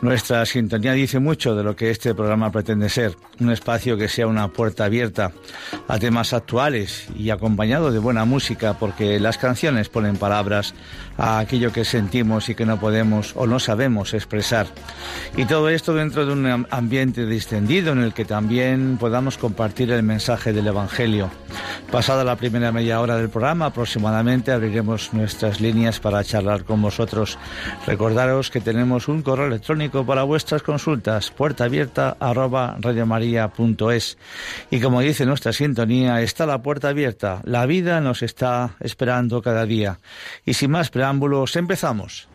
Nuestra sintonía dice mucho de lo que este programa pretende ser, un espacio que sea una puerta abierta a temas actuales y acompañado de buena música, porque las canciones ponen palabras a aquello que sentimos y que no podemos o no sabemos expresar. Y todo esto dentro de un ambiente distendido en el que también podamos compartir el mensaje del Evangelio. Pasada la primera media hora del programa, aproximadamente abriremos nuestras líneas para charlar con vosotros. Recordaros que tenemos un correo electrónico para vuestras consultas, puerta abierta arroba radiomaria.es. Y como dice nuestra sintonía, está la puerta abierta. La vida nos está esperando cada día. Y sin más preámbulos, empezamos.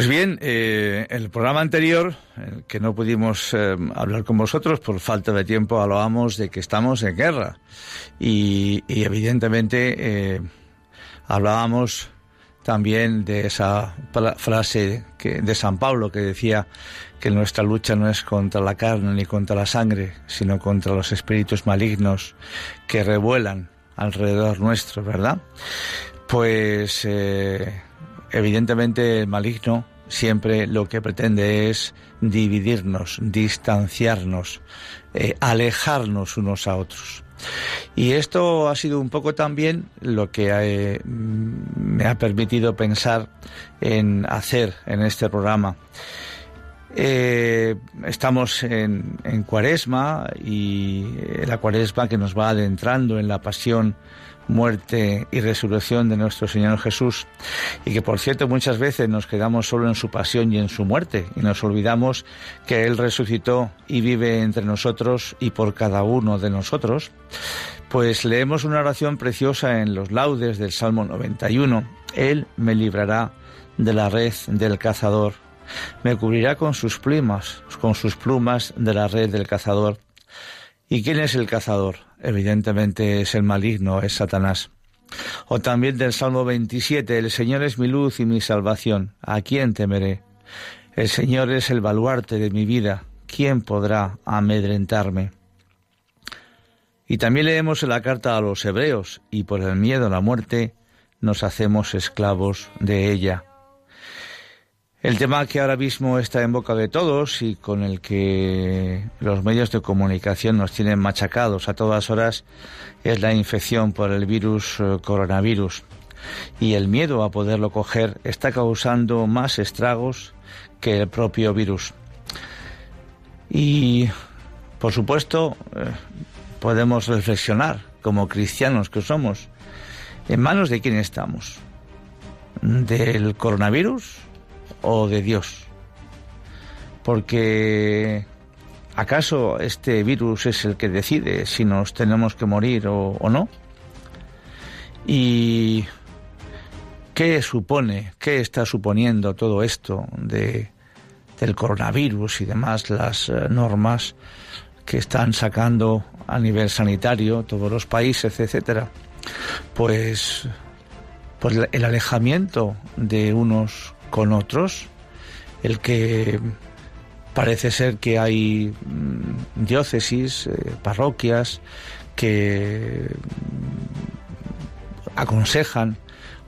Pues bien, eh, el programa anterior, que no pudimos eh, hablar con vosotros por falta de tiempo, hablábamos de que estamos en guerra. Y, evidentemente eh, hablábamos también de esa frase que, de San Pablo que decía que nuestra lucha no es contra la carne ni contra la sangre, sino contra los espíritus malignos que revuelan alrededor nuestro, ¿verdad? Pues evidentemente el maligno siempre lo que pretende es dividirnos, distanciarnos, eh, alejarnos unos a otros. Y esto ha sido un poco también lo que eh, me ha permitido pensar en hacer en este programa. Eh, estamos en, en, cuaresma y la cuaresma que nos va adentrando en la pasión, muerte y resurrección de nuestro Señor Jesús y que por cierto muchas veces nos quedamos solo en su pasión y en su muerte y nos olvidamos que Él resucitó y vive entre nosotros y por cada uno de nosotros, pues leemos una oración preciosa en los laudes del Salmo 91. Él me librará de la red del cazador me cubrirá con sus plumas, con sus plumas de la red del cazador. ¿Y quién es el cazador? Evidentemente es el maligno, es Satanás. O también del Salmo 27, el Señor es mi luz y mi salvación, ¿a quién temeré? El Señor es el baluarte de mi vida, ¿quién podrá amedrentarme? Y también leemos en la carta a los hebreos, y por el miedo a la muerte nos hacemos esclavos de ella. El tema que ahora mismo está en boca de todos y con el que los medios de comunicación nos tienen machacados a todas horas es la infección por el virus eh, coronavirus. Y el miedo a poderlo coger está causando más estragos que el propio virus. Y, por supuesto, eh, podemos reflexionar como cristianos que somos. ¿En manos de quién estamos? ¿Del coronavirus? O de Dios. Porque ¿acaso este virus es el que decide si nos tenemos que morir o, no? ¿Y qué supone, qué está suponiendo todo esto de, del coronavirus y demás, las eh, normas que están sacando a nivel sanitario todos los países, etcétera? Pues, pues el alejamiento de unos con otros, el que parece ser que hay mm, diócesis, eh, parroquias que mm, aconsejan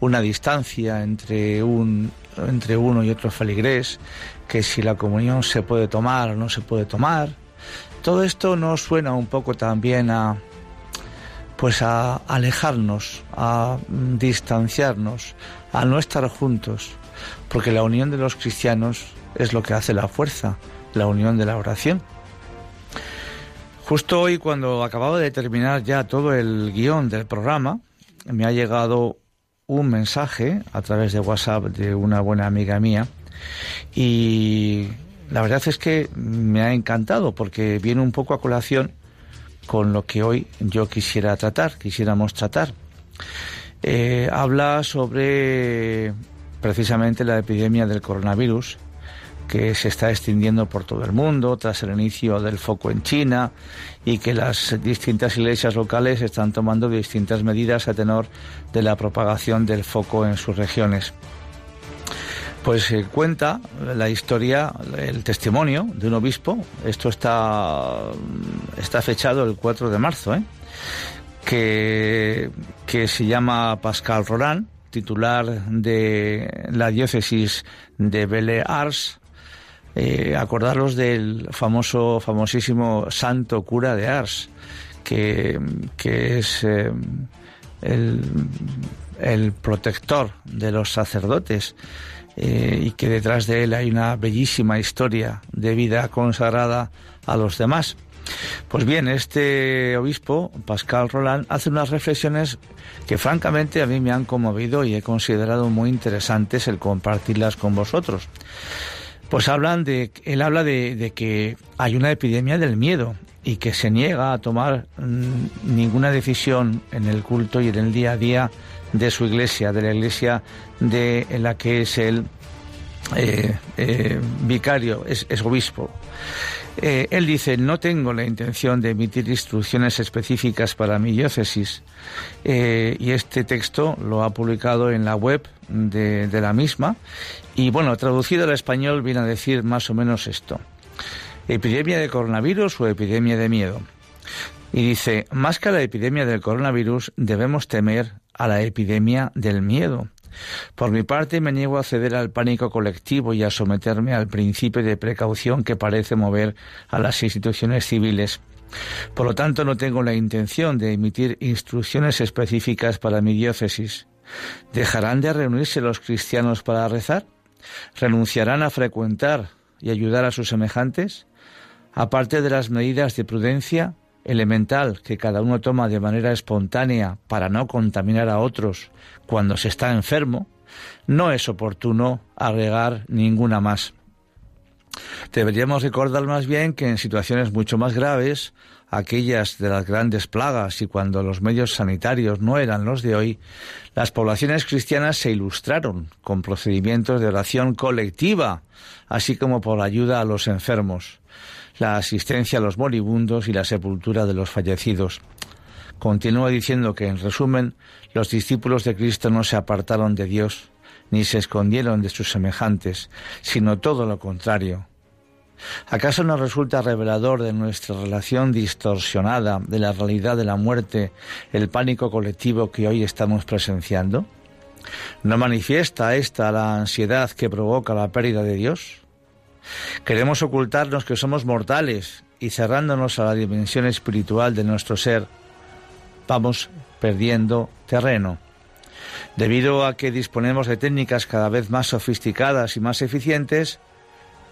una distancia entre un entre uno y otro feligrés, que si la comunión se puede tomar o no se puede tomar. Todo esto nos suena un poco también a pues a alejarnos, a mm, distanciarnos, a no estar juntos porque la unión de los cristianos es lo que hace la fuerza, la unión de la oración. Justo hoy, cuando acababa de terminar ya todo el guion del programa, me ha llegado un mensaje a través de WhatsApp de una buena amiga mía y la verdad es que me ha encantado porque viene un poco a colación con lo que hoy yo quisiera tratar, quisiéramos tratar. Eh, habla sobre precisamente la epidemia del coronavirus que se está extendiendo por todo el mundo tras el inicio del foco en China y que las distintas iglesias locales están tomando distintas medidas a tenor de la propagación del foco en sus regiones. Pues se cuenta la historia, el testimonio de un obispo, esto está, está fechado el 4 de marzo, ¿eh? que, que se llama Pascal Roland, titular de la diócesis de Belle Ars, eh, acordaros del famoso, famosísimo santo cura de Ars, que, es eh, el, protector de los sacerdotes eh, y que detrás de él hay una bellísima historia de vida consagrada a los demás. Pues bien, este obispo, Pascal Roland, hace unas reflexiones que francamente a mí me han conmovido y he considerado muy interesantes el compartirlas con vosotros. Pues hablan de, él habla de, que hay una epidemia del miedo y que se niega a tomar mm, ninguna decisión en el culto y en el día a día de su iglesia, de la iglesia de la que es el eh, eh, vicario, es obispo. Eh, él dice, no tengo la intención de emitir instrucciones específicas para mi diócesis. Eh, y este texto lo ha publicado en la web de, de la misma. Y bueno, traducido al español viene a decir más o menos esto. Epidemia de coronavirus o epidemia de miedo. Y dice, más que a la epidemia del coronavirus, debemos temer a la epidemia del miedo por mi parte, me niego a ceder al pánico colectivo y a someterme al principio de precaución que parece mover a las instituciones civiles. Por lo tanto, no tengo la intención de emitir instrucciones específicas para mi diócesis. ¿Dejarán de reunirse los cristianos para rezar? ¿Renunciarán a frecuentar y ayudar a sus semejantes? Aparte de las medidas de prudencia elemental que cada uno toma de manera espontánea para no contaminar a otros cuando se está enfermo, no es oportuno agregar ninguna más. Deberíamos recordar más bien que en situaciones mucho más graves, aquellas de las grandes plagas y cuando los medios sanitarios no eran los de hoy, las poblaciones cristianas se ilustraron con procedimientos de oración colectiva, así como por ayuda a los enfermos, la asistencia a los moribundos y la sepultura de los fallecidos. Continúa diciendo que, en resumen, los discípulos de Cristo no se apartaron de Dios, ni se escondieron de sus semejantes, sino todo lo contrario. ¿Acaso nos resulta revelador de nuestra relación distorsionada de la realidad de la muerte el pánico colectivo que hoy estamos presenciando? ¿No manifiesta esta la ansiedad que provoca la pérdida de Dios? Queremos ocultarnos que somos mortales y cerrándonos a la dimensión espiritual de nuestro ser, vamos perdiendo terreno. Debido a que disponemos de técnicas cada vez más sofisticadas y más eficientes,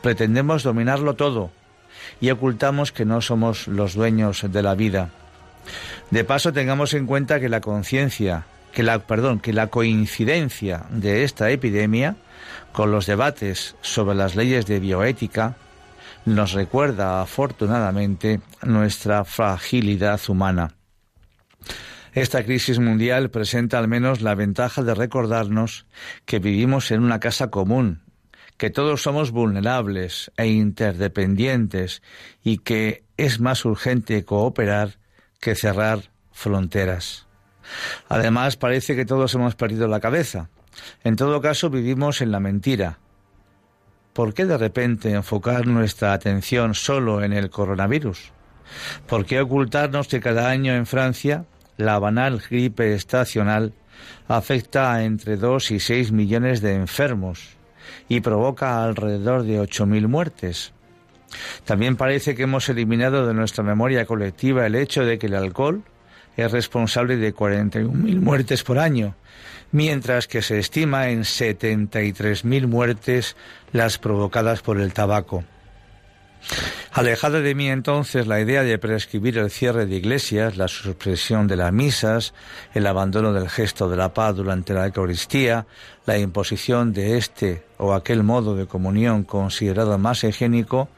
pretendemos dominarlo todo y ocultamos que no somos los dueños de la vida. De paso, tengamos en cuenta que la conciencia, que la, perdón, que la coincidencia de esta epidemia con los debates sobre las leyes de bioética nos recuerda afortunadamente nuestra fragilidad humana. Esta crisis mundial presenta al menos la ventaja de recordarnos que vivimos en una casa común, que todos somos vulnerables e interdependientes y que es más urgente cooperar que cerrar fronteras. Además, parece que todos hemos perdido la cabeza. En todo caso, vivimos en la mentira. ¿Por qué de repente enfocar nuestra atención solo en el coronavirus? ¿Por qué ocultarnos que cada año en Francia la banal gripe estacional afecta a entre 2 y 6 millones de enfermos y provoca alrededor de 8.000 muertes. También parece que hemos eliminado de nuestra memoria colectiva el hecho de que el alcohol es responsable de 41.000 muertes por año, mientras que se estima en 73.000 muertes las provocadas por el tabaco. Alejada de mí entonces la idea de prescribir el cierre de iglesias, la supresión de las misas, el abandono del gesto de la paz durante la Eucaristía, la imposición de este o aquel modo de comunión considerado más higiénico,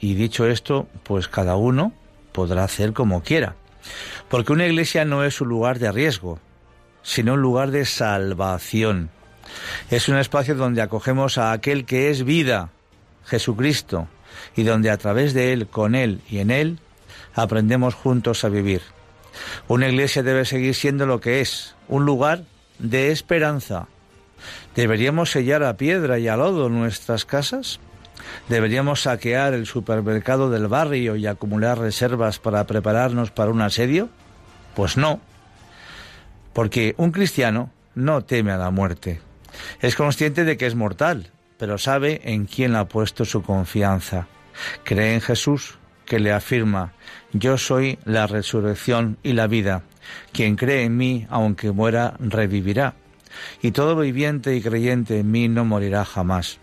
y dicho esto, pues cada uno podrá hacer como quiera. Porque una iglesia no es un lugar de riesgo, sino un lugar de salvación. Es un espacio donde acogemos a aquel que es vida, Jesucristo, y donde a través de Él, con Él y en Él, aprendemos juntos a vivir. Una iglesia debe seguir siendo lo que es, un lugar de esperanza. ¿Deberíamos sellar a piedra y a lodo nuestras casas? ¿Deberíamos saquear el supermercado del barrio y acumular reservas para prepararnos para un asedio? Pues no, porque un cristiano no teme a la muerte. Es consciente de que es mortal pero sabe en quién ha puesto su confianza. Cree en Jesús, que le afirma, yo soy la resurrección y la vida. Quien cree en mí, aunque muera, revivirá. Y todo viviente y creyente en mí no morirá jamás.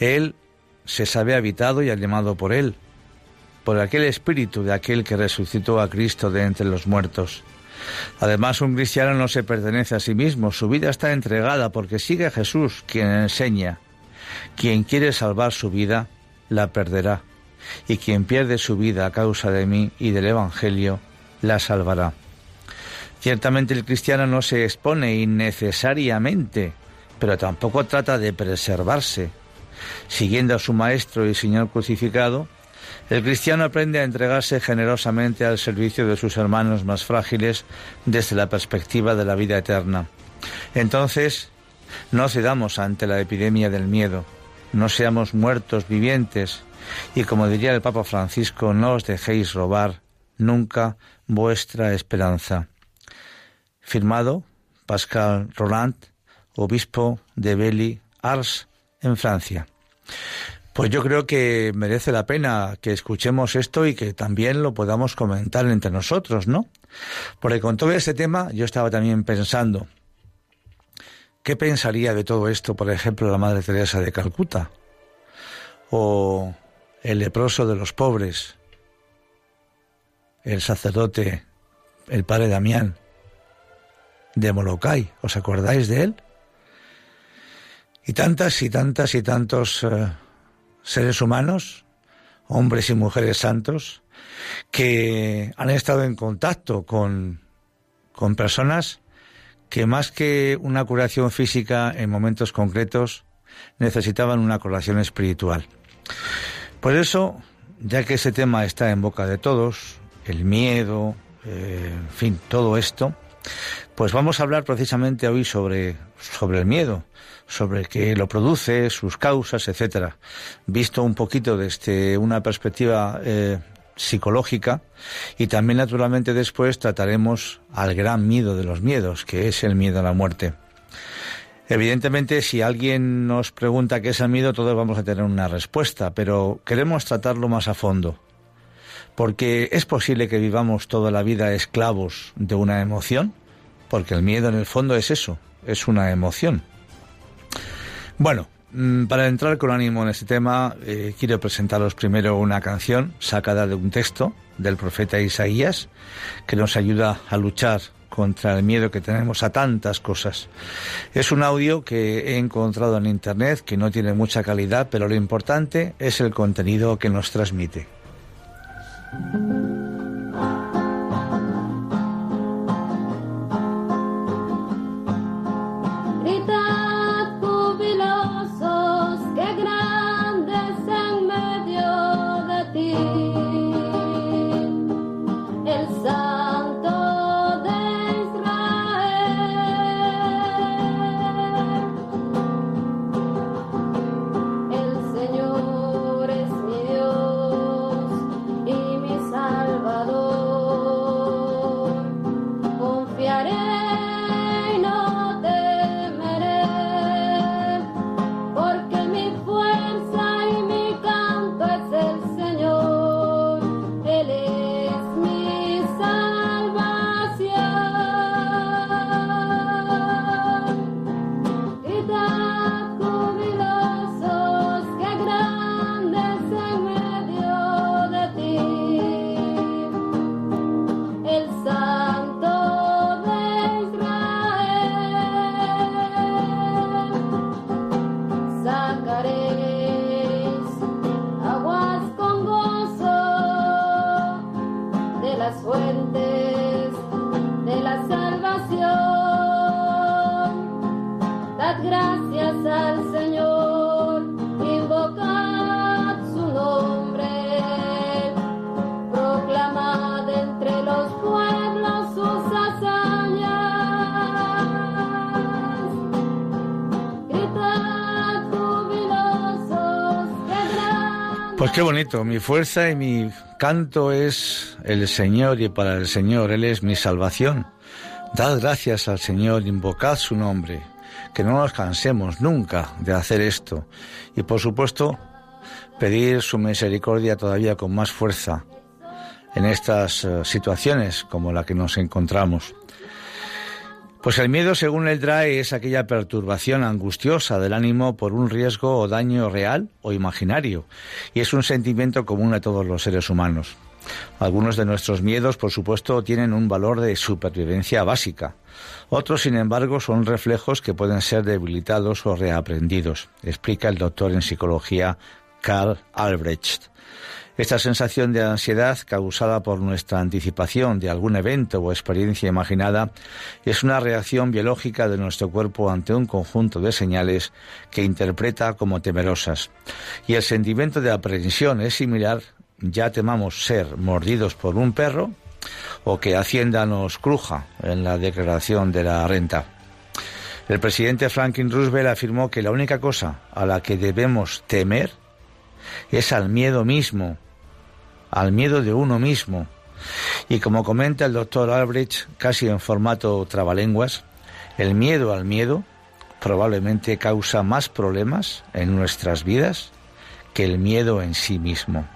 Él se sabe habitado y llamado por él, por aquel espíritu de aquel que resucitó a Cristo de entre los muertos. Además, un cristiano no se pertenece a sí mismo, su vida está entregada porque sigue a Jesús, quien enseña. Quien quiere salvar su vida, la perderá, y quien pierde su vida a causa de mí y del Evangelio, la salvará. Ciertamente el cristiano no se expone innecesariamente, pero tampoco trata de preservarse. Siguiendo a su Maestro y Señor crucificado, el cristiano aprende a entregarse generosamente al servicio de sus hermanos más frágiles desde la perspectiva de la vida eterna. Entonces, no cedamos ante la epidemia del miedo, no seamos muertos vivientes y como diría el Papa Francisco, no os dejéis robar nunca vuestra esperanza. Firmado Pascal Roland, obispo de Beli, Ars, en Francia. Pues yo creo que merece la pena que escuchemos esto y que también lo podamos comentar entre nosotros, ¿no? Porque con todo este tema yo estaba también pensando, ¿qué pensaría de todo esto, por ejemplo, la Madre Teresa de Calcuta? o el leproso de los pobres, el sacerdote, el padre Damián de Molokai, ¿os acordáis de él? Y tantas y tantas y tantos eh, seres humanos, hombres y mujeres santos, que han estado en contacto con, con personas que más que una curación física en momentos concretos, necesitaban una curación espiritual. Por eso, ya que ese tema está en boca de todos, el miedo, eh, en fin, todo esto, pues vamos a hablar precisamente hoy sobre, sobre el miedo, sobre qué lo produce, sus causas, etcétera, visto un poquito desde una perspectiva eh, psicológica y también naturalmente después trataremos al gran miedo de los miedos, que es el miedo a la muerte. Evidentemente, si alguien nos pregunta qué es el miedo, todos vamos a tener una respuesta, pero queremos tratarlo más a fondo. Porque es posible que vivamos toda la vida esclavos de una emoción, porque el miedo en el fondo es eso, es una emoción. Bueno, mm, para entrar con ánimo en este tema, eh, quiero presentaros primero una canción sacada de un texto del profeta Isaías que nos ayuda a luchar contra el miedo que tenemos a tantas cosas. Es un audio que he encontrado en Internet que no tiene mucha calidad, pero lo importante es el contenido que nos transmite. Qué bonito, mi fuerza y mi canto es el Señor y para el Señor, Él es mi salvación. Dad gracias al Señor, invocad su nombre, que no nos cansemos nunca de hacer esto. Y por supuesto, pedir su misericordia todavía con más fuerza en estas eh, situaciones como la que nos encontramos. Pues el miedo, según el DRAE, es aquella perturbación angustiosa del ánimo por un riesgo o daño real o imaginario, y es un sentimiento común a todos los seres humanos. Algunos de nuestros miedos, por supuesto, tienen un valor de supervivencia básica. Otros, sin embargo, son reflejos que pueden ser debilitados o reaprendidos, explica el doctor en psicología Karl Albrecht. Esta sensación de ansiedad causada por nuestra anticipación de algún evento o experiencia imaginada es una reacción biológica de nuestro cuerpo ante un conjunto de señales que interpreta como temerosas. Y el sentimiento de aprensión es similar, ya temamos ser mordidos por un perro o que Hacienda nos cruja en la declaración de la renta. El presidente Franklin Roosevelt afirmó que la única cosa a la que debemos temer es al miedo mismo al miedo de uno mismo. Y como comenta el doctor Albrecht, casi en formato trabalenguas, el miedo al miedo probablemente causa más problemas en nuestras vidas que el miedo en sí mismo.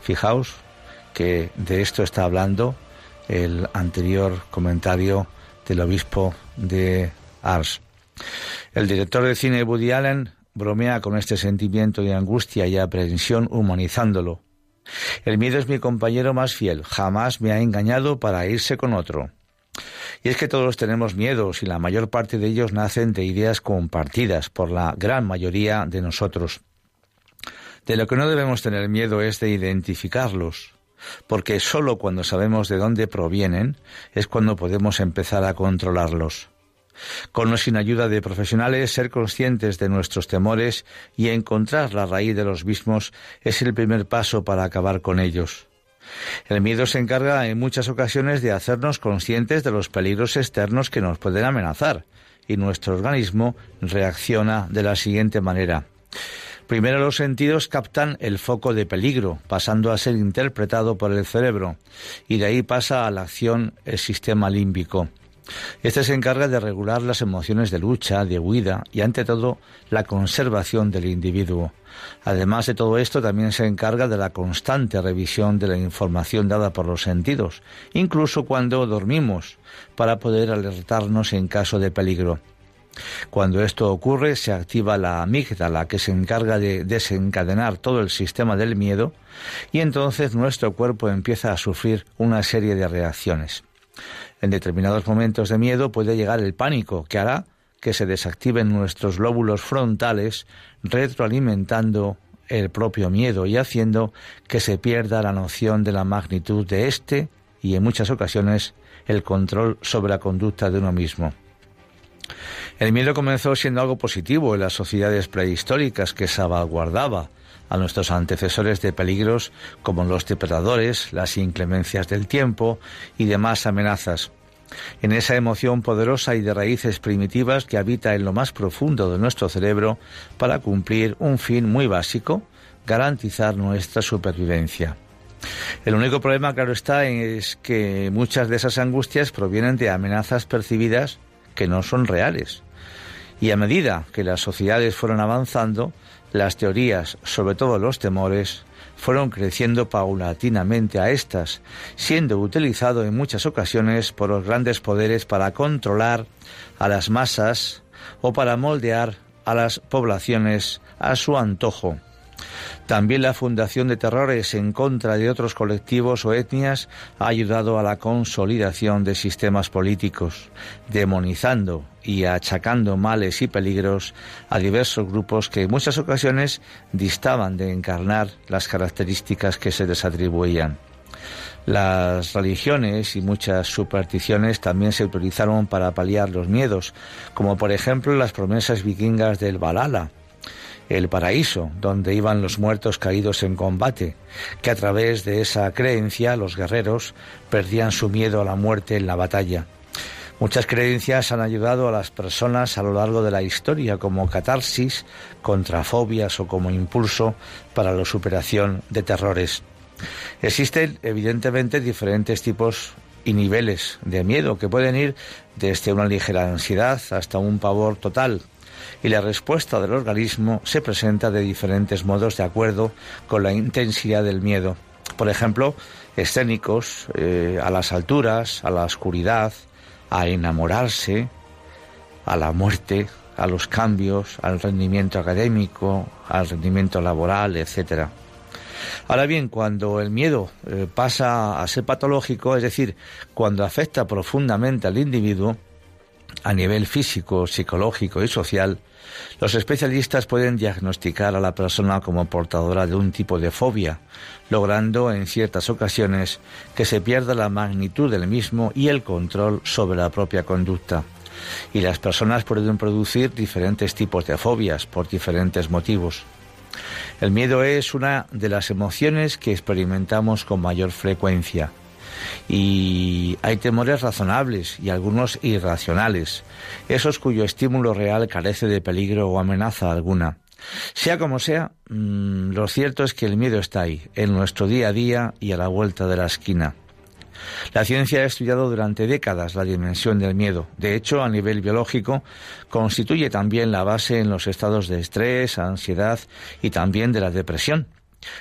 Fijaos que de esto está hablando el anterior comentario del obispo de Ars. El director de cine Woody Allen bromea con este sentimiento de angustia y aprehensión humanizándolo. El miedo es mi compañero más fiel, jamás me ha engañado para irse con otro. Y es que todos tenemos miedos y la mayor parte de ellos nacen de ideas compartidas por la gran mayoría de nosotros. De lo que no debemos tener miedo es de identificarlos, porque sólo cuando sabemos de dónde provienen es cuando podemos empezar a controlarlos. Con o sin ayuda de profesionales, ser conscientes de nuestros temores y encontrar la raíz de los mismos es el primer paso para acabar con ellos. El miedo se encarga en muchas ocasiones de hacernos conscientes de los peligros externos que nos pueden amenazar, y nuestro organismo reacciona de la siguiente manera. Primero los sentidos captan el foco de peligro, pasando a ser interpretado por el cerebro, y de ahí pasa a la acción el sistema límbico. Este se encarga de regular las emociones de lucha, de huida y, ante todo, la conservación del individuo. Además de todo esto, también se encarga de la constante revisión de la información dada por los sentidos, incluso cuando dormimos, para poder alertarnos en caso de peligro. Cuando esto ocurre, se activa la amígdala que se encarga de desencadenar todo el sistema del miedo y entonces nuestro cuerpo empieza a sufrir una serie de reacciones. En determinados momentos de miedo puede llegar el pánico, que hará que se desactiven nuestros lóbulos frontales, retroalimentando el propio miedo y haciendo que se pierda la noción de la magnitud de éste y en muchas ocasiones el control sobre la conducta de uno mismo. El miedo comenzó siendo algo positivo en las sociedades prehistóricas que salvaguardaba a nuestros antecesores de peligros como los depredadores, las inclemencias del tiempo y demás amenazas. En esa emoción poderosa y de raíces primitivas que habita en lo más profundo de nuestro cerebro para cumplir un fin muy básico, garantizar nuestra supervivencia. El único problema, claro está, es que muchas de esas angustias provienen de amenazas percibidas que no son reales. Y a medida que las sociedades fueron avanzando, las teorías, sobre todo los temores, fueron creciendo paulatinamente a estas, siendo utilizado en muchas ocasiones por los grandes poderes para controlar a las masas o para moldear a las poblaciones a su antojo. También la fundación de terrores en contra de otros colectivos o etnias ha ayudado a la consolidación de sistemas políticos, demonizando y achacando males y peligros a diversos grupos que en muchas ocasiones distaban de encarnar las características que se les atribuían. Las religiones y muchas supersticiones también se utilizaron para paliar los miedos, como por ejemplo las promesas vikingas del Valhalla, el paraíso, donde iban los muertos caídos en combate, que a través de esa creencia los guerreros perdían su miedo a la muerte en la batalla. Muchas creencias han ayudado a las personas a lo largo de la historia como catarsis contra fobias o como impulso para la superación de terrores. Existen evidentemente diferentes tipos y niveles de miedo que pueden ir desde una ligera ansiedad hasta un pavor total, y la respuesta del organismo se presenta de diferentes modos de acuerdo con la intensidad del miedo. Por ejemplo, escénicos, eh, a las alturas, a la oscuridad, a enamorarse, a la muerte, a los cambios, al rendimiento académico, al rendimiento laboral, etc. Ahora bien, cuando el miedo eh, pasa a ser patológico, es decir, cuando afecta profundamente al individuo, a nivel físico, psicológico y social, los especialistas pueden diagnosticar a la persona como portadora de un tipo de fobia, logrando en ciertas ocasiones que se pierda la magnitud del mismo y el control sobre la propia conducta. Y las personas pueden producir diferentes tipos de fobias por diferentes motivos. El miedo es una de las emociones que experimentamos con mayor frecuencia y hay temores razonables y algunos irracionales, esos cuyo estímulo real carece de peligro o amenaza alguna. Sea como sea, mm, lo cierto es que el miedo está ahí, en nuestro día a día y a la vuelta de la esquina. La ciencia ha estudiado durante décadas la dimensión del miedo. De hecho, a nivel biológico, constituye también la base en los estados de estrés, ansiedad y también de la depresión.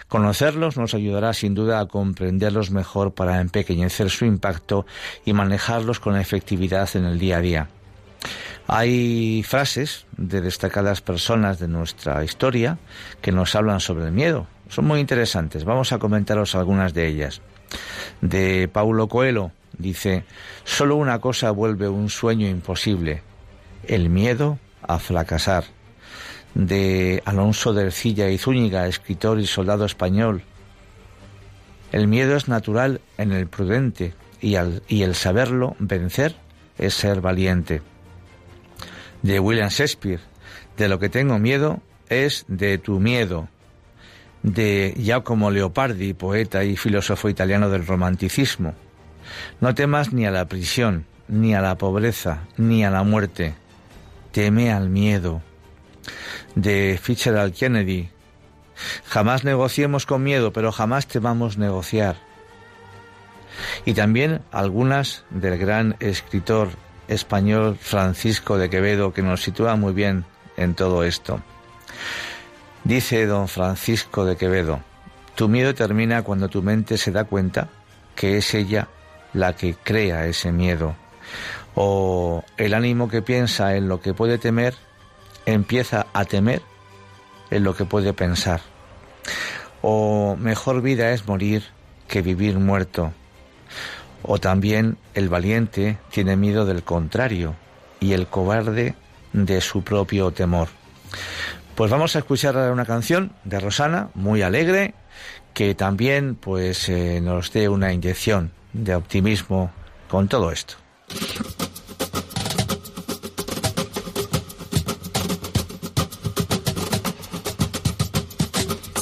Conocerlos nos ayudará sin duda a comprenderlos mejor para empequeñecer su impacto y manejarlos con efectividad en el día a día. Hay frases de destacadas personas de nuestra historia que nos hablan sobre el miedo. Son muy interesantes. Vamos a comentaros algunas de ellas. De Paulo Coelho dice, solo una cosa vuelve un sueño imposible, el miedo a fracasar. De Alonso de Ercilla y Zúñiga, escritor y soldado español, el miedo es natural en el prudente y, y el saberlo vencer es ser valiente. De William Shakespeare, de lo que tengo miedo es de tu miedo. De Giacomo Leopardi, poeta y filósofo italiano del romanticismo. No temas ni a la prisión, ni a la pobreza, ni a la muerte. Teme al miedo. De Fitzgerald Kennedy, Jamás negociemos con miedo, pero jamás temamos negociar. Y también algunas del gran escritor español Francisco de Quevedo, que nos sitúa muy bien en todo esto. Dice don Francisco de Quevedo, tu miedo termina cuando tu mente se da cuenta que es ella la que crea ese miedo. O el ánimo que piensa en lo que puede temer empieza a temer en lo que puede pensar. O mejor vida es morir que vivir muerto. O también el valiente tiene miedo del contrario y el cobarde de su propio temor. Pues vamos a escuchar una canción de Rosana, muy alegre, que también pues eh, nos dé una inyección de optimismo con todo esto.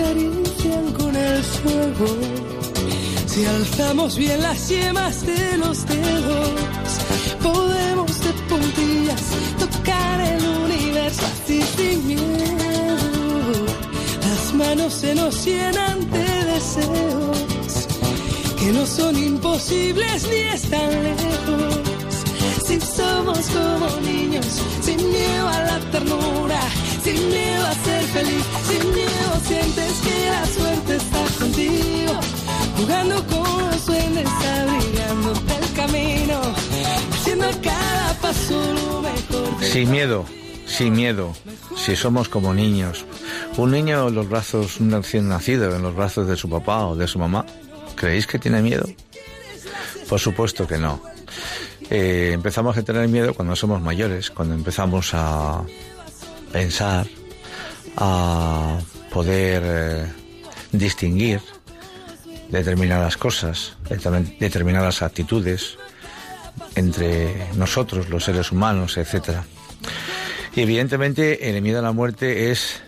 acarician con el fuego, si alzamos bien las yemas de los dedos, podemos de puntillas tocar el universo así sin miedo. Las manos se nos llenan de deseos que no son imposibles ni están lejos. Si somos como niños, sin miedo a la ternura, sin miedo a ser feliz, sin sientes que la suerte está contigo, jugando con los abrigándote el camino, haciendo cada paso lo mejor. Sin miedo, sin miedo, si somos como niños, un niño en los brazos, un recién nacido, en los brazos de su papá o de su mamá, ¿creéis que tiene miedo? Por supuesto que no. Eh, empezamos a tener miedo cuando somos mayores, cuando empezamos a pensar, a poder eh, distinguir determinadas cosas, determinadas actitudes entre nosotros, los seres humanos, etcétera. Y evidentemente el miedo a la muerte es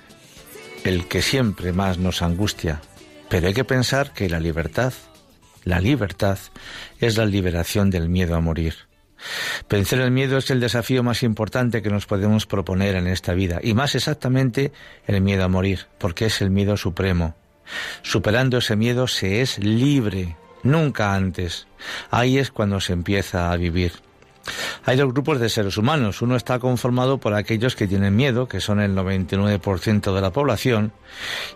el que siempre más nos angustia. Pero hay que pensar que la libertad, la libertad, es la liberación del miedo a morir. Vencer el miedo es el desafío más importante que nos podemos proponer en esta vida, y más exactamente el miedo a morir, porque es el miedo supremo. Superando ese miedo se es libre, nunca antes. Ahí es cuando se empieza a vivir. Hay dos grupos de seres humanos. Uno está conformado por aquellos que tienen miedo, que son el 99% de la población,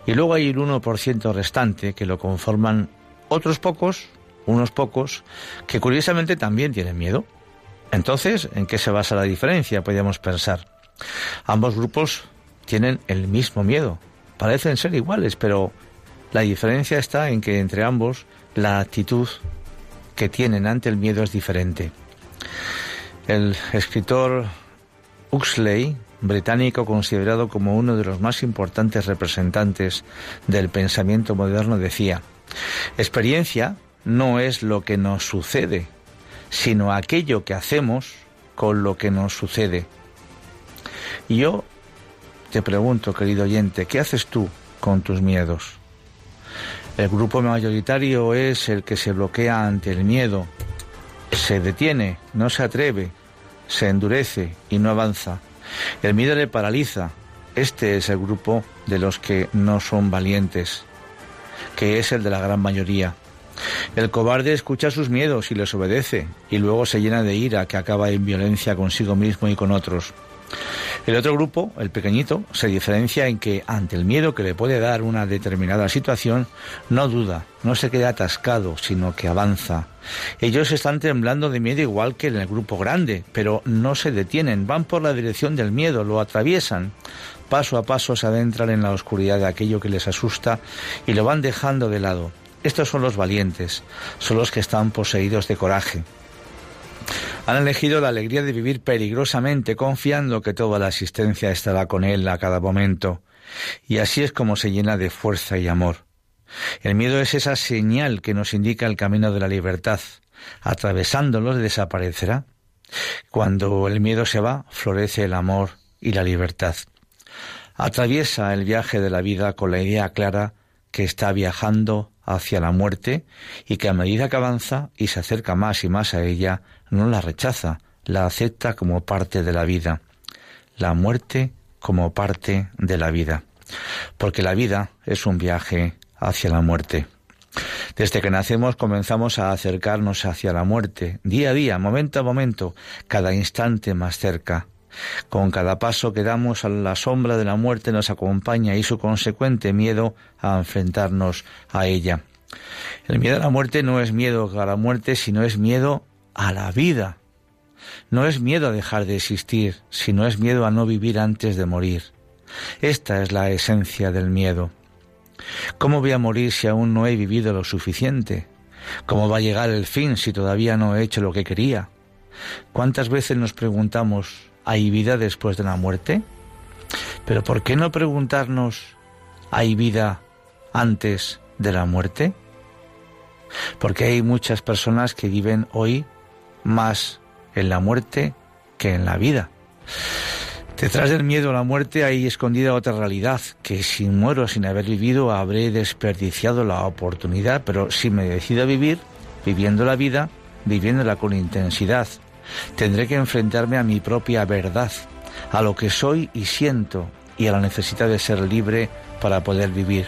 y luego hay el 1% restante que lo conforman otros pocos, unos pocos, que curiosamente también tienen miedo. Entonces, ¿en qué se basa la diferencia? Podríamos pensar. Ambos grupos tienen el mismo miedo. Parecen ser iguales, pero la diferencia está en que entre ambos la actitud que tienen ante el miedo es diferente. El escritor Huxley, británico considerado como uno de los más importantes representantes del pensamiento moderno, decía, experiencia no es lo que nos sucede, sino aquello que hacemos con lo que nos sucede. Y yo te pregunto, querido oyente, ¿qué haces tú con tus miedos? El grupo mayoritario es el que se bloquea ante el miedo, se detiene, no se atreve, se endurece y no avanza. El miedo le paraliza. Este es el grupo de los que no son valientes, que es el de la gran mayoría. El cobarde escucha sus miedos y les obedece, y luego se llena de ira que acaba en violencia consigo mismo y con otros. El otro grupo, el pequeñito, se diferencia en que ante el miedo que le puede dar una determinada situación, no duda, no se queda atascado, sino que avanza. Ellos están temblando de miedo igual que en el grupo grande, pero no se detienen, van por la dirección del miedo, lo atraviesan. Paso a paso se adentran en la oscuridad de aquello que les asusta y lo van dejando de lado. Estos son los valientes, son los que están poseídos de coraje. Han elegido la alegría de vivir peligrosamente, confiando que toda la existencia estará con él a cada momento. Y así es como se llena de fuerza y amor. El miedo es esa señal que nos indica el camino de la libertad. Atravesándolo desaparecerá. Cuando el miedo se va, florece el amor y la libertad. Atraviesa el viaje de la vida con la idea clara que está viajando hacia la muerte y que a medida que avanza y se acerca más y más a ella, no la rechaza, la acepta como parte de la vida. La muerte como parte de la vida. Porque la vida es un viaje hacia la muerte. Desde que nacemos comenzamos a acercarnos hacia la muerte, día a día, momento a momento, cada instante más cerca. Con cada paso que damos a la sombra de la muerte nos acompaña y su consecuente miedo a enfrentarnos a ella. El miedo a la muerte no es miedo a la muerte, sino es miedo a la vida. No es miedo a dejar de existir, sino es miedo a no vivir antes de morir. Esta es la esencia del miedo. ¿Cómo voy a morir si aún no he vivido lo suficiente? ¿Cómo va a llegar el fin si todavía no he hecho lo que quería? ¿Cuántas veces nos preguntamos, ¿Hay vida después de la muerte? Pero ¿por qué no preguntarnos, ¿hay vida antes de la muerte? Porque hay muchas personas que viven hoy más en la muerte que en la vida. Detrás del miedo a la muerte hay escondida otra realidad, que si muero sin haber vivido habré desperdiciado la oportunidad, pero si me decido a vivir, viviendo la vida, viviéndola con intensidad, Tendré que enfrentarme a mi propia verdad, a lo que soy y siento y a la necesidad de ser libre para poder vivir.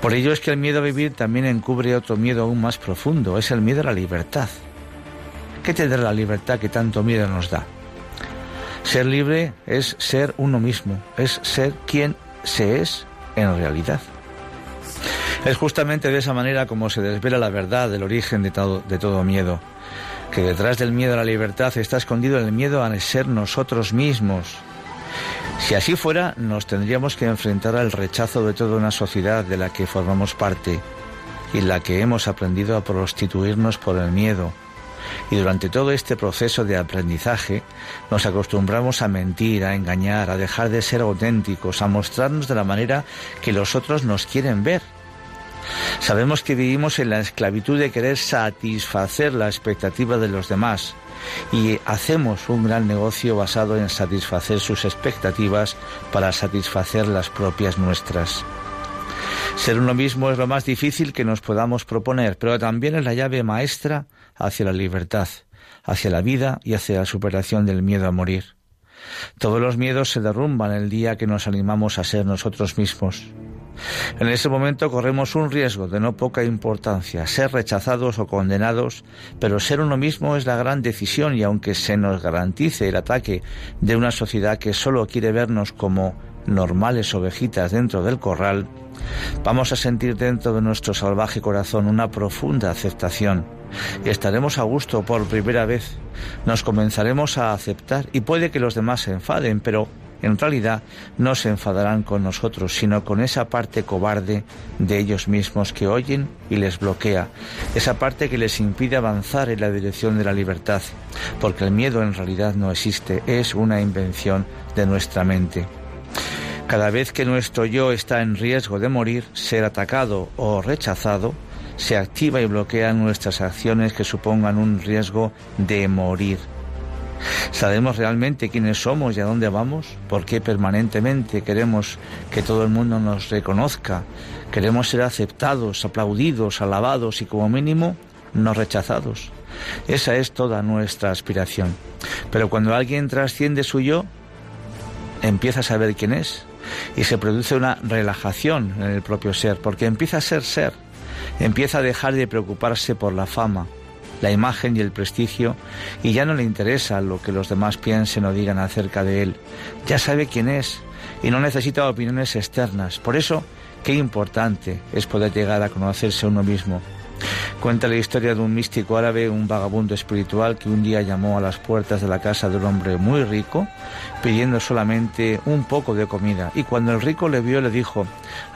Por ello es que el miedo a vivir también encubre otro miedo aún más profundo, es el miedo a la libertad. ¿Qué tendrá la libertad que tanto miedo nos da? Ser libre es ser uno mismo, es ser quien se es en realidad. Es justamente de esa manera como se desvela la verdad del origen de todo, de todo miedo que detrás del miedo a la libertad está escondido el miedo a ser nosotros mismos. Si así fuera, nos tendríamos que enfrentar al rechazo de toda una sociedad de la que formamos parte y la que hemos aprendido a prostituirnos por el miedo. Y durante todo este proceso de aprendizaje nos acostumbramos a mentir, a engañar, a dejar de ser auténticos, a mostrarnos de la manera que los otros nos quieren ver Sabemos que vivimos en la esclavitud de querer satisfacer la expectativa de los demás y hacemos un gran negocio basado en satisfacer sus expectativas para satisfacer las propias nuestras. Ser uno mismo es lo más difícil que nos podamos proponer, pero también es la llave maestra hacia la libertad, hacia la vida y hacia la superación del miedo a morir. Todos los miedos se derrumban el día que nos animamos a ser nosotros mismos. En ese momento corremos un riesgo de no poca importancia, ser rechazados o condenados, pero ser uno mismo es la gran decisión y aunque se nos garantice el ataque de una sociedad que solo quiere vernos como normales ovejitas dentro del corral, vamos a sentir dentro de nuestro salvaje corazón una profunda aceptación y estaremos a gusto por primera vez. Nos comenzaremos a aceptar y puede que los demás se enfaden, pero en realidad no se enfadarán con nosotros, sino con esa parte cobarde de ellos mismos que oyen y les bloquea, esa parte que les impide avanzar en la dirección de la libertad, porque el miedo en realidad no existe, es una invención de nuestra mente. Cada vez que nuestro yo está en riesgo de morir, ser atacado o rechazado, se activa y bloquea nuestras acciones que supongan un riesgo de morir. ¿Sabemos realmente quiénes somos y a dónde vamos? ¿Por qué permanentemente queremos que todo el mundo nos reconozca? Queremos ser aceptados, aplaudidos, alabados y como mínimo no rechazados. Esa es toda nuestra aspiración. Pero cuando alguien trasciende su yo, empieza a saber quién es y se produce una relajación en el propio ser, porque empieza a ser ser, empieza a dejar de preocuparse por la fama, la imagen y el prestigio y ya no le interesa lo que los demás piensen o digan acerca de él. Ya sabe quién es y no necesita opiniones externas. Por eso, qué importante es poder llegar a conocerse uno mismo. Cuenta la historia de un místico árabe, un vagabundo espiritual que un día llamó a las puertas de la casa de un hombre muy rico pidiendo solamente un poco de comida. Y cuando el rico le vio le dijo,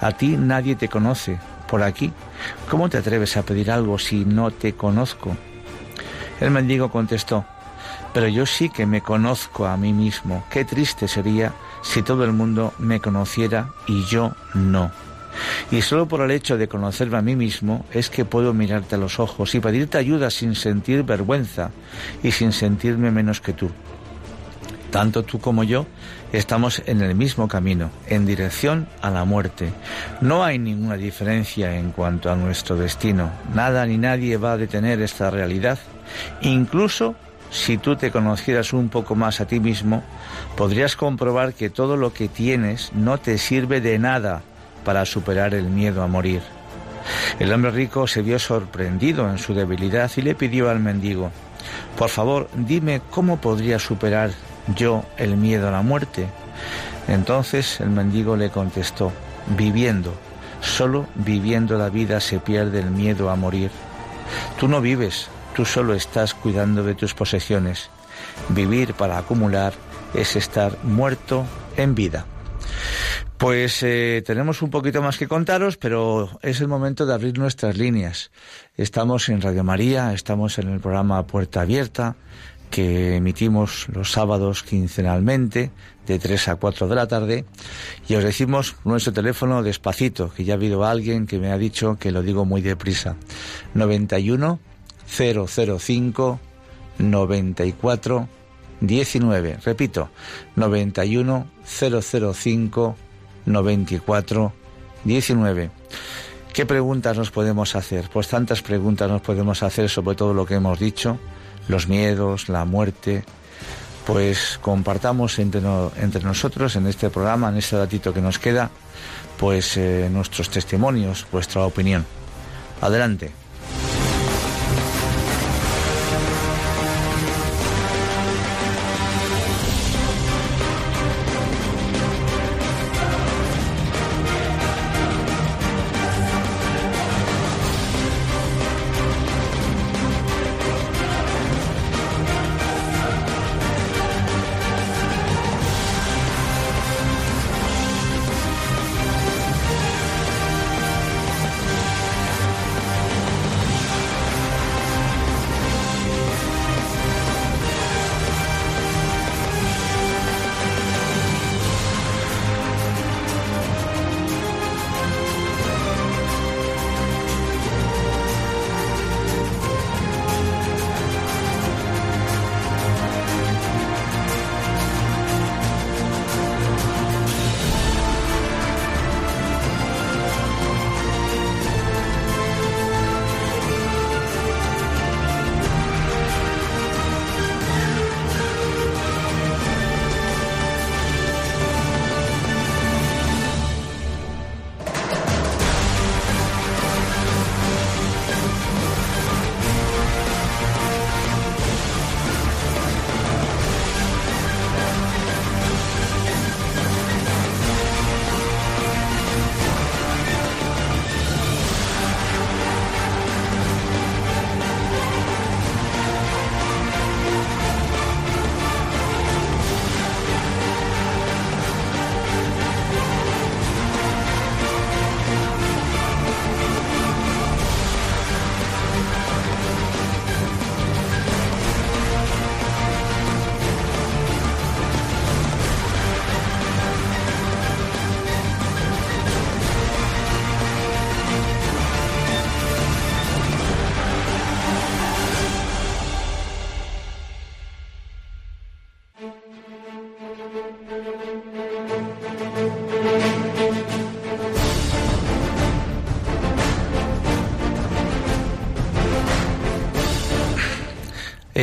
a ti nadie te conoce por aquí. ¿Cómo te atreves a pedir algo si no te conozco? El mendigo contestó, pero yo sí que me conozco a mí mismo. Qué triste sería si todo el mundo me conociera y yo no. Y solo por el hecho de conocerme a mí mismo es que puedo mirarte a los ojos y pedirte ayuda sin sentir vergüenza y sin sentirme menos que tú. Tanto tú como yo estamos en el mismo camino, en dirección a la muerte. No hay ninguna diferencia en cuanto a nuestro destino. Nada ni nadie va a detener esta realidad. Incluso si tú te conocieras un poco más a ti mismo, podrías comprobar que todo lo que tienes no te sirve de nada para superar el miedo a morir. El hombre rico se vio sorprendido en su debilidad y le pidió al mendigo, por favor, dime cómo podría superar yo el miedo a la muerte? Entonces el mendigo le contestó, viviendo, solo viviendo la vida se pierde el miedo a morir. Tú no vives, tú solo estás cuidando de tus posesiones. Vivir para acumular es estar muerto en vida. Pues eh, tenemos un poquito más que contaros, pero es el momento de abrir nuestras líneas. Estamos en Radio María, estamos en el programa Puerta Abierta, que emitimos los sábados quincenalmente de 3 a 4 de la tarde y os decimos nuestro teléfono despacito, que ya ha habido alguien que me ha dicho que lo digo muy deprisa. 91 005 94 19. Repito, 91 005 94 19. ¿Qué preguntas nos podemos hacer? Pues tantas preguntas nos podemos hacer sobre todo lo que hemos dicho los miedos, la muerte, pues compartamos entre, nosotros en este programa, en este ratito que nos queda, pues eh, nuestros testimonios, vuestra opinión. Adelante.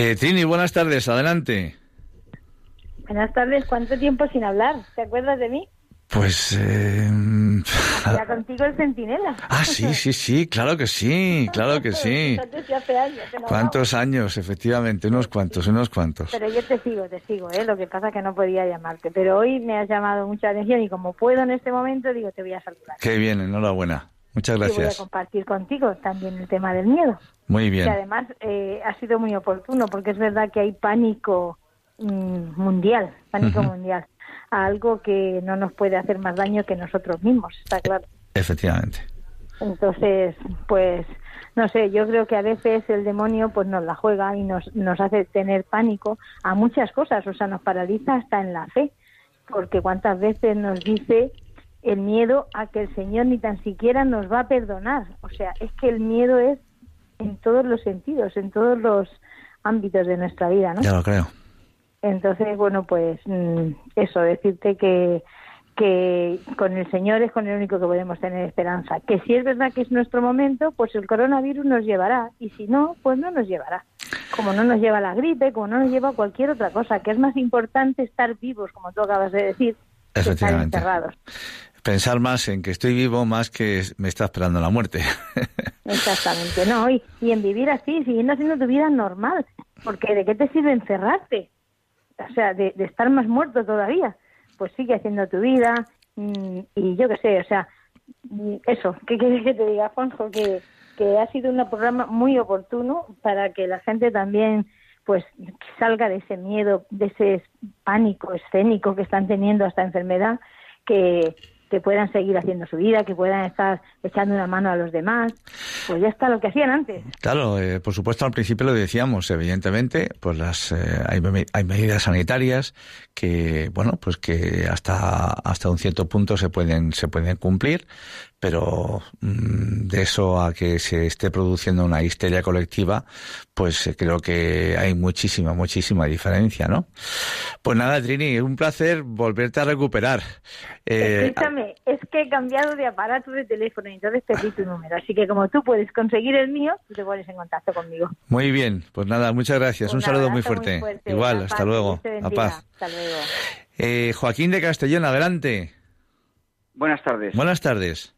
Eh, Trini, buenas tardes, adelante. Buenas tardes, ¿cuánto tiempo sin hablar? ¿Te acuerdas de mí? Pues... Eh... Ya contigo el centinela. Ah, sí, sí, sí, claro que sí, claro que sí. hace años, ¿Cuántos años? Efectivamente, unos cuantos, unos cuantos. Pero yo te sigo, te sigo, ¿eh? lo que pasa es que no podía llamarte. Pero hoy me has llamado mucha atención y como puedo en este momento, digo, te voy a saludar. Qué bien, enhorabuena. Muchas gracias. Y voy a compartir contigo también el tema del miedo. Muy bien. Y además eh, ha sido muy oportuno porque es verdad que hay pánico mm, mundial, pánico mundial algo que no nos puede hacer más daño que nosotros mismos, está claro. Efectivamente. Entonces, pues, no sé, yo creo que a veces el demonio pues nos la juega y nos, nos hace tener pánico a muchas cosas, o sea, nos paraliza hasta en la fe, porque cuántas veces nos dice el miedo a que el Señor ni tan siquiera nos va a perdonar. O sea, es que el miedo es en todos los sentidos, en todos los ámbitos de nuestra vida, ¿no? Ya lo creo. Entonces, bueno, pues mm, eso, decirte que, que con el Señor es con el único que podemos tener esperanza. Que si es verdad que es nuestro momento, pues el coronavirus nos llevará. Y si no, pues no nos llevará. Como no nos lleva la gripe, como no nos lleva cualquier otra cosa. Que es más importante estar vivos, como tú acabas de decir, que estar encerrados. Pensar más en que estoy vivo más que me está esperando la muerte. Exactamente, no. Y, y en vivir así, siguiendo haciendo tu vida normal. Porque ¿de qué te sirve encerrarte? o sea, de, estar más muerto todavía, pues sigue haciendo tu vida mm, y yo qué sé, o sea, mm, eso, ¿qué quieres que te diga, Juanjo? Que, que ha sido un programa muy oportuno para que la gente también pues salga de ese miedo, de ese pánico escénico que están teniendo a esta enfermedad, que, que puedan seguir haciendo su vida, que puedan estar echando una mano a los demás, pues ya está lo que hacían antes. Claro, eh, por supuesto al principio lo decíamos, evidentemente, pues las eh, hay, hay, medidas sanitarias que bueno, pues que hasta hasta un cierto punto se pueden se pueden cumplir, pero mm, de eso a que se esté produciendo una histeria colectiva, pues eh, creo que hay muchísima, muchísima diferencia, ¿no? Pues nada, Trini, un placer volverte a recuperar. Eh, Escúchame, es que he cambiado de aparato de teléfono y entonces perdí tu número, así que como tú puedes conseguir el mío, tú te pones en contacto conmigo. Muy bien, pues nada, muchas gracias, un, saludo muy fuerte. Igual, hasta luego. A paz. Hasta luego. Eh, Joaquín de Castellón, adelante. Buenas tardes. Buenas tardes.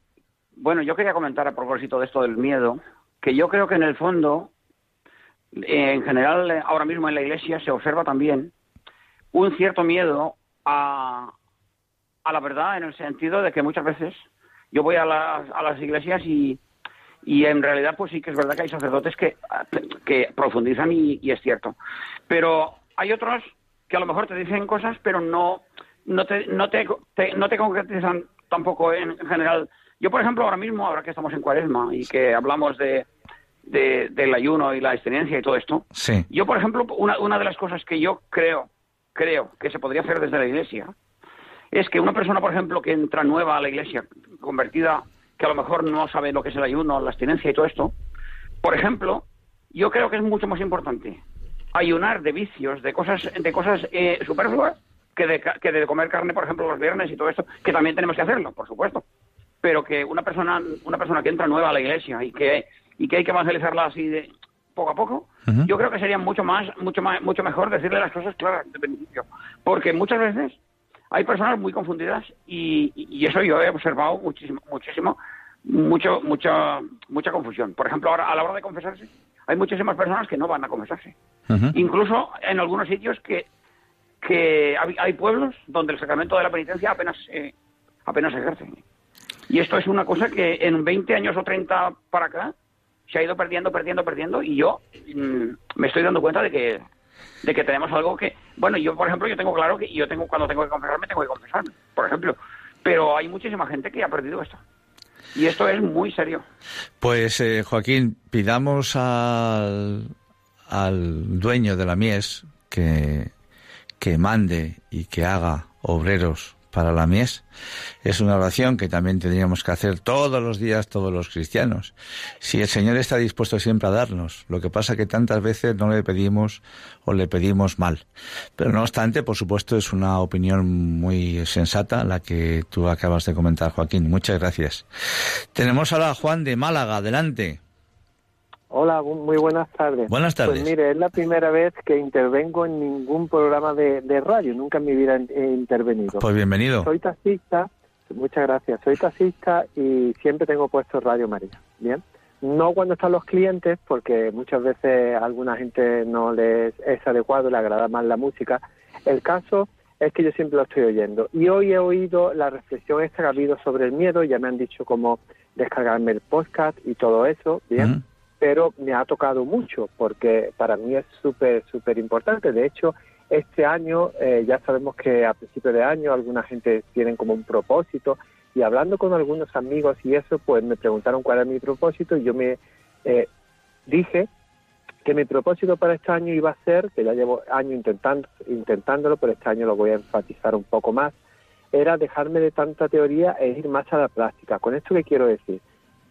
Bueno, yo quería comentar a propósito de esto del miedo, que yo creo que en el fondo, en general, ahora mismo en la Iglesia se observa también un cierto miedo a, a la verdad, en el sentido de que muchas veces yo voy a las, a las iglesias y, y en realidad pues sí que es verdad que hay sacerdotes que, que profundizan y, y, es cierto. Pero hay otros que a lo mejor te dicen cosas pero no, no, te, no, te, no te concretizan tampoco en general yo, por ejemplo, ahora mismo, ahora que estamos en cuaresma y que hablamos de, del ayuno y la abstinencia y todo esto, sí. yo, por ejemplo, una, una de las cosas que yo creo, creo que se podría hacer desde la iglesia es que una persona, por ejemplo, que entra nueva a la iglesia, convertida, que a lo mejor no sabe lo que es el ayuno, la abstinencia y todo esto, por ejemplo, yo creo que es mucho más importante ayunar de vicios, de cosas, de cosas eh, superfluas, que de, que de comer carne, por ejemplo, los viernes y todo esto, que también tenemos que hacerlo, por supuesto. Pero que una persona una persona que entra nueva a la iglesia y que y que hay que evangelizarla así de poco a poco, yo creo que sería mucho más mucho más mucho mejor decirle las cosas claras de principio, porque muchas veces hay personas muy confundidas y, y eso yo he observado muchísimo muchísimo mucho mucha mucha confusión. Por ejemplo, ahora a la hora de confesarse, hay muchísimas personas que no van a confesarse. Incluso en algunos sitios que que hay, pueblos donde el sacramento de la penitencia apenas eh, apenas ejerce. Y esto es una cosa que en 20 años o 30 para acá se ha ido perdiendo, perdiendo, perdiendo y yo mm, me estoy dando cuenta de que de que tenemos algo que, bueno, yo por ejemplo, yo tengo claro que yo tengo cuando tengo que confesarme, tengo que confesarme, por ejemplo, pero hay muchísima gente que ha perdido esto. Y esto es muy serio. Pues eh, Joaquín, pidamos al, al dueño de la mies que, que mande y que haga obreros para la mies. Es una oración que también tendríamos que hacer todos los días todos los cristianos. Si el Señor está dispuesto siempre a darnos, lo que pasa que tantas veces no le pedimos o le pedimos mal. Pero no obstante, por supuesto, es una opinión muy sensata la que tú acabas de comentar, Joaquín. Muchas gracias. Tenemos ahora a Juan de Málaga. Adelante. Hola, muy buenas tardes. Buenas tardes. Pues mire, es la primera vez que intervengo en ningún programa de, radio, nunca en mi vida he intervenido. Pues bienvenido. Soy taxista, muchas gracias, soy taxista y siempre tengo puesto Radio María, ¿bien? No cuando están los clientes, porque muchas veces a alguna gente no les es adecuado, le agrada más la música. El caso es que yo siempre lo estoy oyendo. Y hoy he oído la reflexión esta que ha habido sobre el miedo, ya me han dicho cómo descargarme el podcast y todo eso, ¿bien? Pero me ha tocado mucho porque para mí es súper, súper importante. De hecho, este año eh, ya sabemos que a principio de año alguna gente tienen como un propósito y hablando con algunos amigos y eso, pues me preguntaron cuál era mi propósito y yo me eh, dije que mi propósito para este año iba a ser, que ya llevo años intentando, intentándolo, pero este año lo voy a enfatizar un poco más, era dejarme de tanta teoría e ir más a la práctica. ¿Con esto qué quiero decir?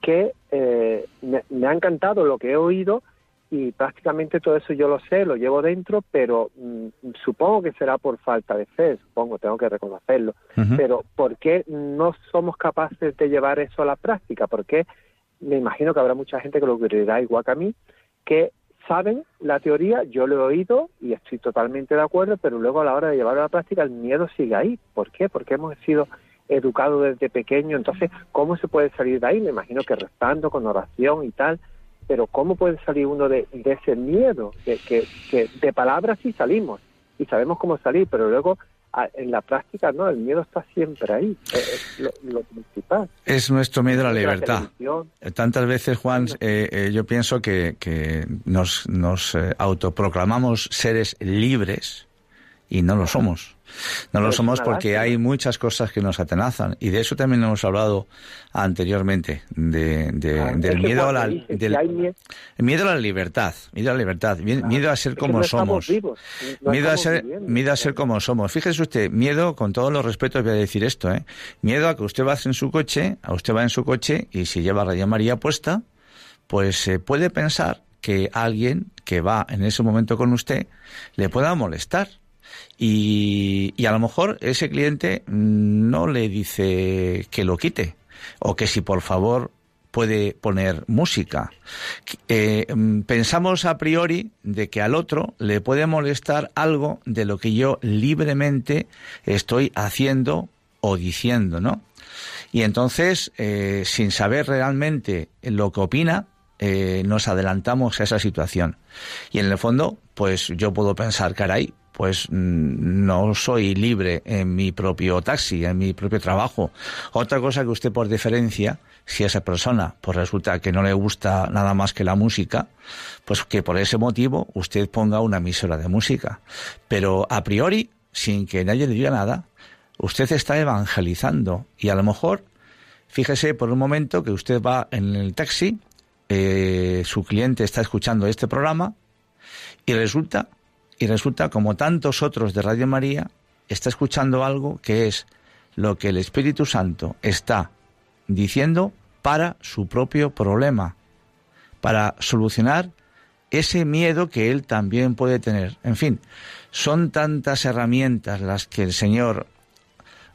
Que eh, me, ha encantado lo que he oído y prácticamente todo eso yo lo sé, lo llevo dentro, pero mm, supongo que será por falta de fe, supongo, tengo que reconocerlo. Pero ¿por qué no somos capaces de llevar eso a la práctica? Porque me imagino que habrá mucha gente que lo creerá igual que a mí, que saben la teoría, yo lo he oído y estoy totalmente de acuerdo, pero luego a la hora de llevarlo a la práctica el miedo sigue ahí. ¿Por qué? Porque hemos sido educados desde pequeño, entonces, ¿cómo se puede salir de ahí? Me imagino que rezando, con oración y tal, pero ¿cómo puede salir uno de, ese miedo? Que, que, que de palabras sí salimos y sabemos cómo salir, pero luego en la práctica no, el miedo está siempre ahí, es lo, principal. Es nuestro miedo a la libertad. Tantas veces, Juan, eh, eh, yo pienso que, que nos, nos eh, autoproclamamos seres libres y no lo somos. No lo somos porque hay muchas cosas que nos atenazan. Y de eso también hemos hablado anteriormente de, ah, del miedo a la miedo a la libertad, miedo a la libertad, miedo a ser como somos, miedo a ser miedo a ser como somos. Fíjese usted, miedo con todos los respetos voy a decir esto, ¿eh? miedo a que usted va en su coche, a usted va en su coche y si lleva Radio María puesta, pues se puede pensar que alguien que va en ese momento con usted le pueda molestar y, a lo mejor ese cliente no le dice que lo quite o que si por favor puede poner música. Eh, pensamos a priori de que al otro le puede molestar algo de lo que yo libremente estoy haciendo o diciendo, ¿no? Y entonces, eh, sin saber realmente lo que opina, eh, nos adelantamos a esa situación. Y en el fondo, pues yo puedo pensar, caray, pues mm, no soy libre en mi propio taxi, en mi propio trabajo. Otra cosa que usted por diferencia, si esa persona pues resulta que no le gusta nada más que la música, pues que por ese motivo usted ponga una emisora de música. Pero a priori, sin que nadie le diga nada, usted está evangelizando y a lo mejor, fíjese por un momento que usted va en el taxi, eh, su cliente está escuchando este programa y resulta y resulta, como tantos otros de Radio María, está escuchando algo que es lo que el Espíritu Santo está diciendo para su propio problema, para solucionar ese miedo que él también puede tener. En fin, son tantas herramientas las que el Señor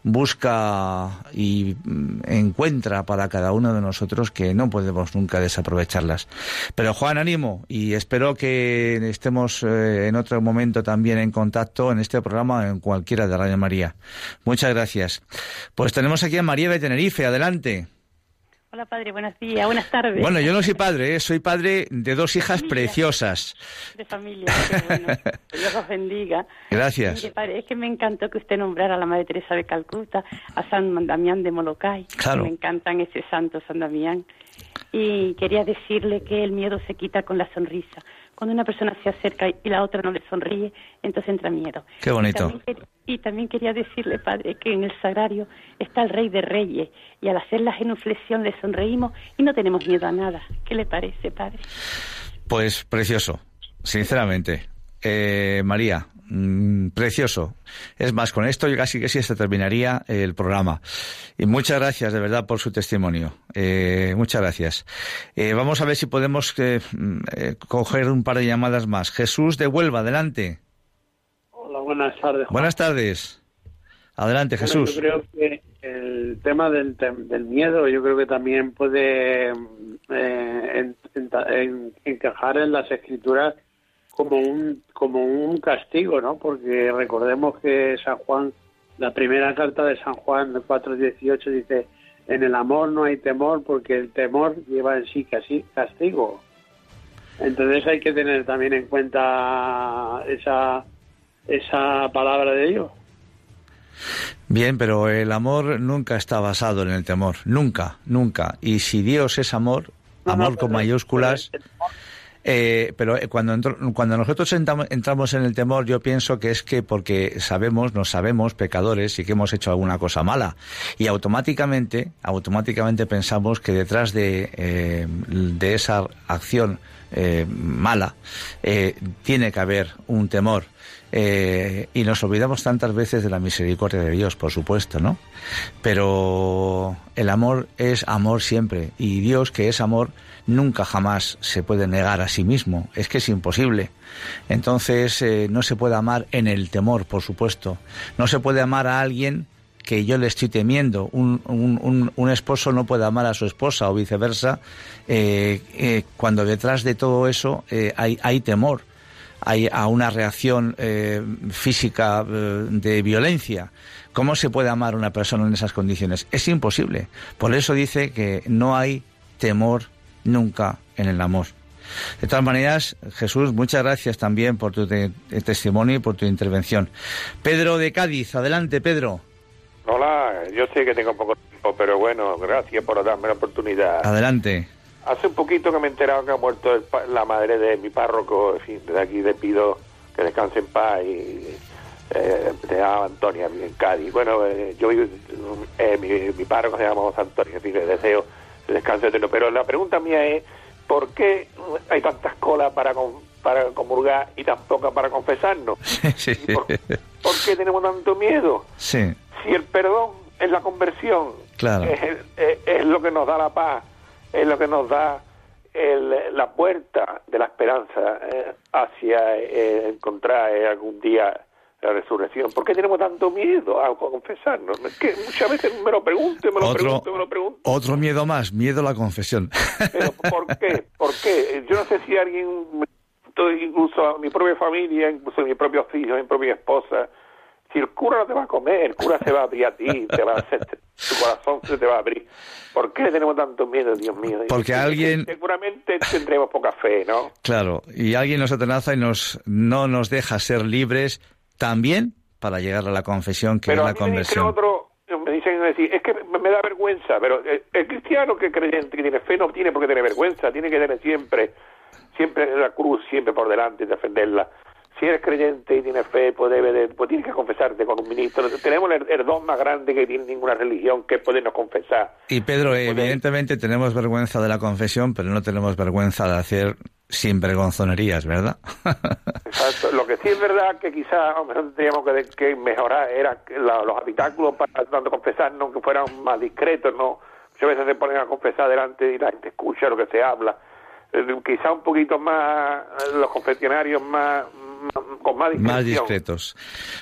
busca y mm, encuentra para cada uno de nosotros que no podemos nunca desaprovecharlas. Pero Juan, ánimo y espero que estemos eh, en otro momento también en contacto en este programa en cualquiera de Radio María. Muchas gracias. Pues tenemos aquí a María de Tenerife. Adelante. Hola padre, buenos días, buenas tardes. Bueno, yo no soy padre, ¿eh? soy padre de dos hijas preciosas. De familia, qué bueno. Dios os bendiga. Gracias. es que me encantó que usted nombrara a la Madre Teresa de Calcuta, a San Damián de Molokai. Claro. Me encantan ese santo San Damián. Y quería decirle que el miedo se quita con la sonrisa. Cuando una persona se acerca y la otra no le sonríe, entonces entra miedo. Qué bonito. Y también, quería decirle, padre, que en el sagrario está el Rey de Reyes y al hacer la genuflexión le sonreímos y no tenemos miedo a nada. ¿Qué le parece, padre? Pues precioso, sinceramente. Eh, María, Mm, precioso. Es más, con esto yo casi que sí se terminaría el programa. Y muchas gracias de verdad por su testimonio. Eh, muchas gracias. Eh, vamos a ver si podemos eh, mm, coger un par de llamadas más. Jesús de Huelva, adelante. Hola, buenas tardes. Buenas tardes. Adelante, Jesús. yo creo que el tema del, del, miedo, yo creo que también puede encajar en las escrituras como un, como un castigo, ¿no? Porque recordemos que San Juan, la primera carta de San Juan 4.18 dice, en el amor no hay temor porque el temor lleva en sí casi castigo. Entonces hay que tener también en cuenta esa, esa palabra de Dios. Bien, pero el amor nunca está basado en el temor, nunca, nunca. Y si Dios es amor, amor con mayúsculas, eh, pero cuando, cuando nosotros entramos en el temor, yo pienso que es que porque sabemos, nos sabemos pecadores y que hemos hecho alguna cosa mala. Y automáticamente, automáticamente pensamos que detrás de, eh, de esa acción eh, mala tiene que haber un temor. y nos olvidamos tantas veces de la misericordia de Dios, por supuesto, ¿no? Pero el amor es amor siempre. Y Dios, que es amor, nunca jamás se puede negar a sí mismo, es que es imposible. Entonces eh, no se puede amar en el temor, por supuesto. No se puede amar a alguien que yo le estoy temiendo. Un, un, un, esposo no puede amar a su esposa o viceversa eh, eh, cuando detrás de todo eso hay, hay temor hay a una reacción física de violencia. ¿Cómo se puede amar a una persona en esas condiciones? Es imposible. Por eso dice que no hay temor nunca en el amor. De todas maneras, Jesús, muchas gracias también por tu testimonio y por tu intervención. Pedro de Cádiz, adelante, Pedro. Hola, yo sé que tengo poco tiempo, pero bueno, gracias por darme la oportunidad. Adelante. Hace un poquito que me he enterado que ha muerto la madre de mi párroco, en fin, desde aquí le pido que descanse en paz y eh, se llama Antonia, en Cádiz. Bueno, eh, yo eh, mi, mi párroco se llama José Antonio, fin, le deseo descanso eterno. Pero la pregunta mía es, ¿por qué hay tantas colas para, para comulgar y tan pocas para confesarnos? Por, qué tenemos tanto miedo? Sí. Si el perdón es la conversión, claro. es, lo que nos da la paz, es lo que nos da la puerta de la esperanza eh, hacia eh, encontrar eh, algún día la resurrección. ¿Por qué tenemos tanto miedo a confesarnos? Es que muchas veces me lo pregunto, me lo pregunto, me lo pregunto. Otro miedo más, miedo a la confesión. Pero ¿por qué? ¿Por qué? Yo no sé si alguien, incluso a mi propia familia, incluso a mis propios hijos, mi propia esposa, si el cura no te va a comer, el cura se va a abrir a ti, te va a hacer, tu corazón se te va a abrir. ¿Por qué tenemos tanto miedo, Dios mío? Porque alguien... Seguramente tendremos poca fe, ¿no? Claro, y alguien nos atenaza y nos, no nos deja ser libres también para llegar a la confesión, que es la conversión. Me dicen, otro, me dicen es que me da vergüenza, pero el, cristiano que creyente que tiene fe no tiene por qué tener vergüenza, tiene que tener siempre, siempre la cruz, siempre por delante y defenderla. Si eres creyente y tienes fe, pues, debe pues tienes que confesarte con un ministro. Tenemos el, don más grande que tiene ninguna religión, que es podernos confesar. Y Pedro, evidentemente tenemos vergüenza de la confesión, pero no tenemos vergüenza de hacer sin vergonzonerías, ¿verdad? Exacto. Lo que sí es verdad que quizás tendríamos que, mejorar era los habitáculos para tanto confesarnos que fueran más discretos, ¿no? Muchas veces se ponen a confesar delante y la gente escucha lo que se habla. Eh, quizá un poquito más, los confesionarios más, con más Más discretos.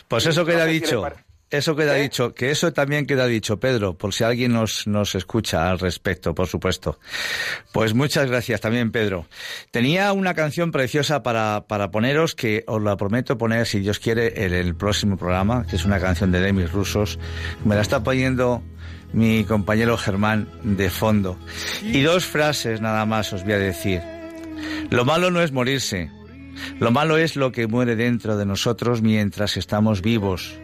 Pues eso queda dicho. Eso queda ¿Eh? dicho, que eso también queda dicho, Pedro, por si alguien nos, nos escucha al respecto, por supuesto. Pues muchas gracias también, Pedro. Tenía una canción preciosa para, para poneros que os la prometo poner, si Dios quiere, en el próximo programa, que es una canción de Demis Rusos. Me la está poniendo mi compañero Germán de fondo. Y dos frases nada más os voy a decir. Lo malo no es morirse. Lo malo es lo que muere dentro de nosotros mientras estamos vivos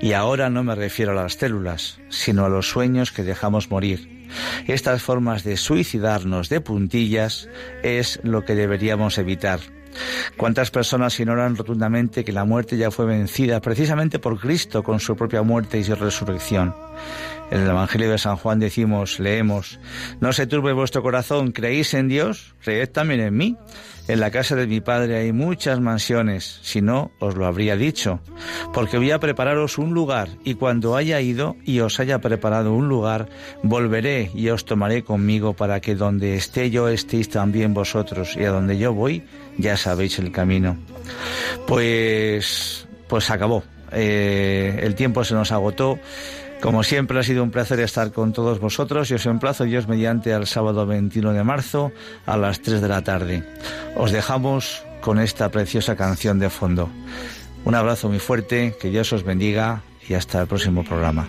y ahora no me refiero a las células, sino a los sueños que dejamos morir. Estas formas de suicidarnos de puntillas es lo que deberíamos evitar. ¿Cuántas personas ignoran rotundamente que la muerte ya fue vencida precisamente por Cristo con su propia muerte y su resurrección? En el Evangelio de San Juan decimos, leemos, no se turbe vuestro corazón, creéis en Dios, creed también en mí. En la casa de mi Padre hay muchas mansiones, si no, os lo habría dicho, porque voy a prepararos un lugar, y cuando haya ido y os haya preparado un lugar, volveré y os tomaré conmigo para que donde esté yo estéis también vosotros, y a donde yo voy ya sabéis el camino. Pues, pues acabó. Eh, el tiempo se nos agotó. Como siempre ha sido un placer estar con todos vosotros y os emplazo Dios mediante al sábado 21 de marzo a las 3 de la tarde. Os dejamos con esta preciosa canción de fondo. Un abrazo muy fuerte, que Dios os bendiga y hasta el próximo programa.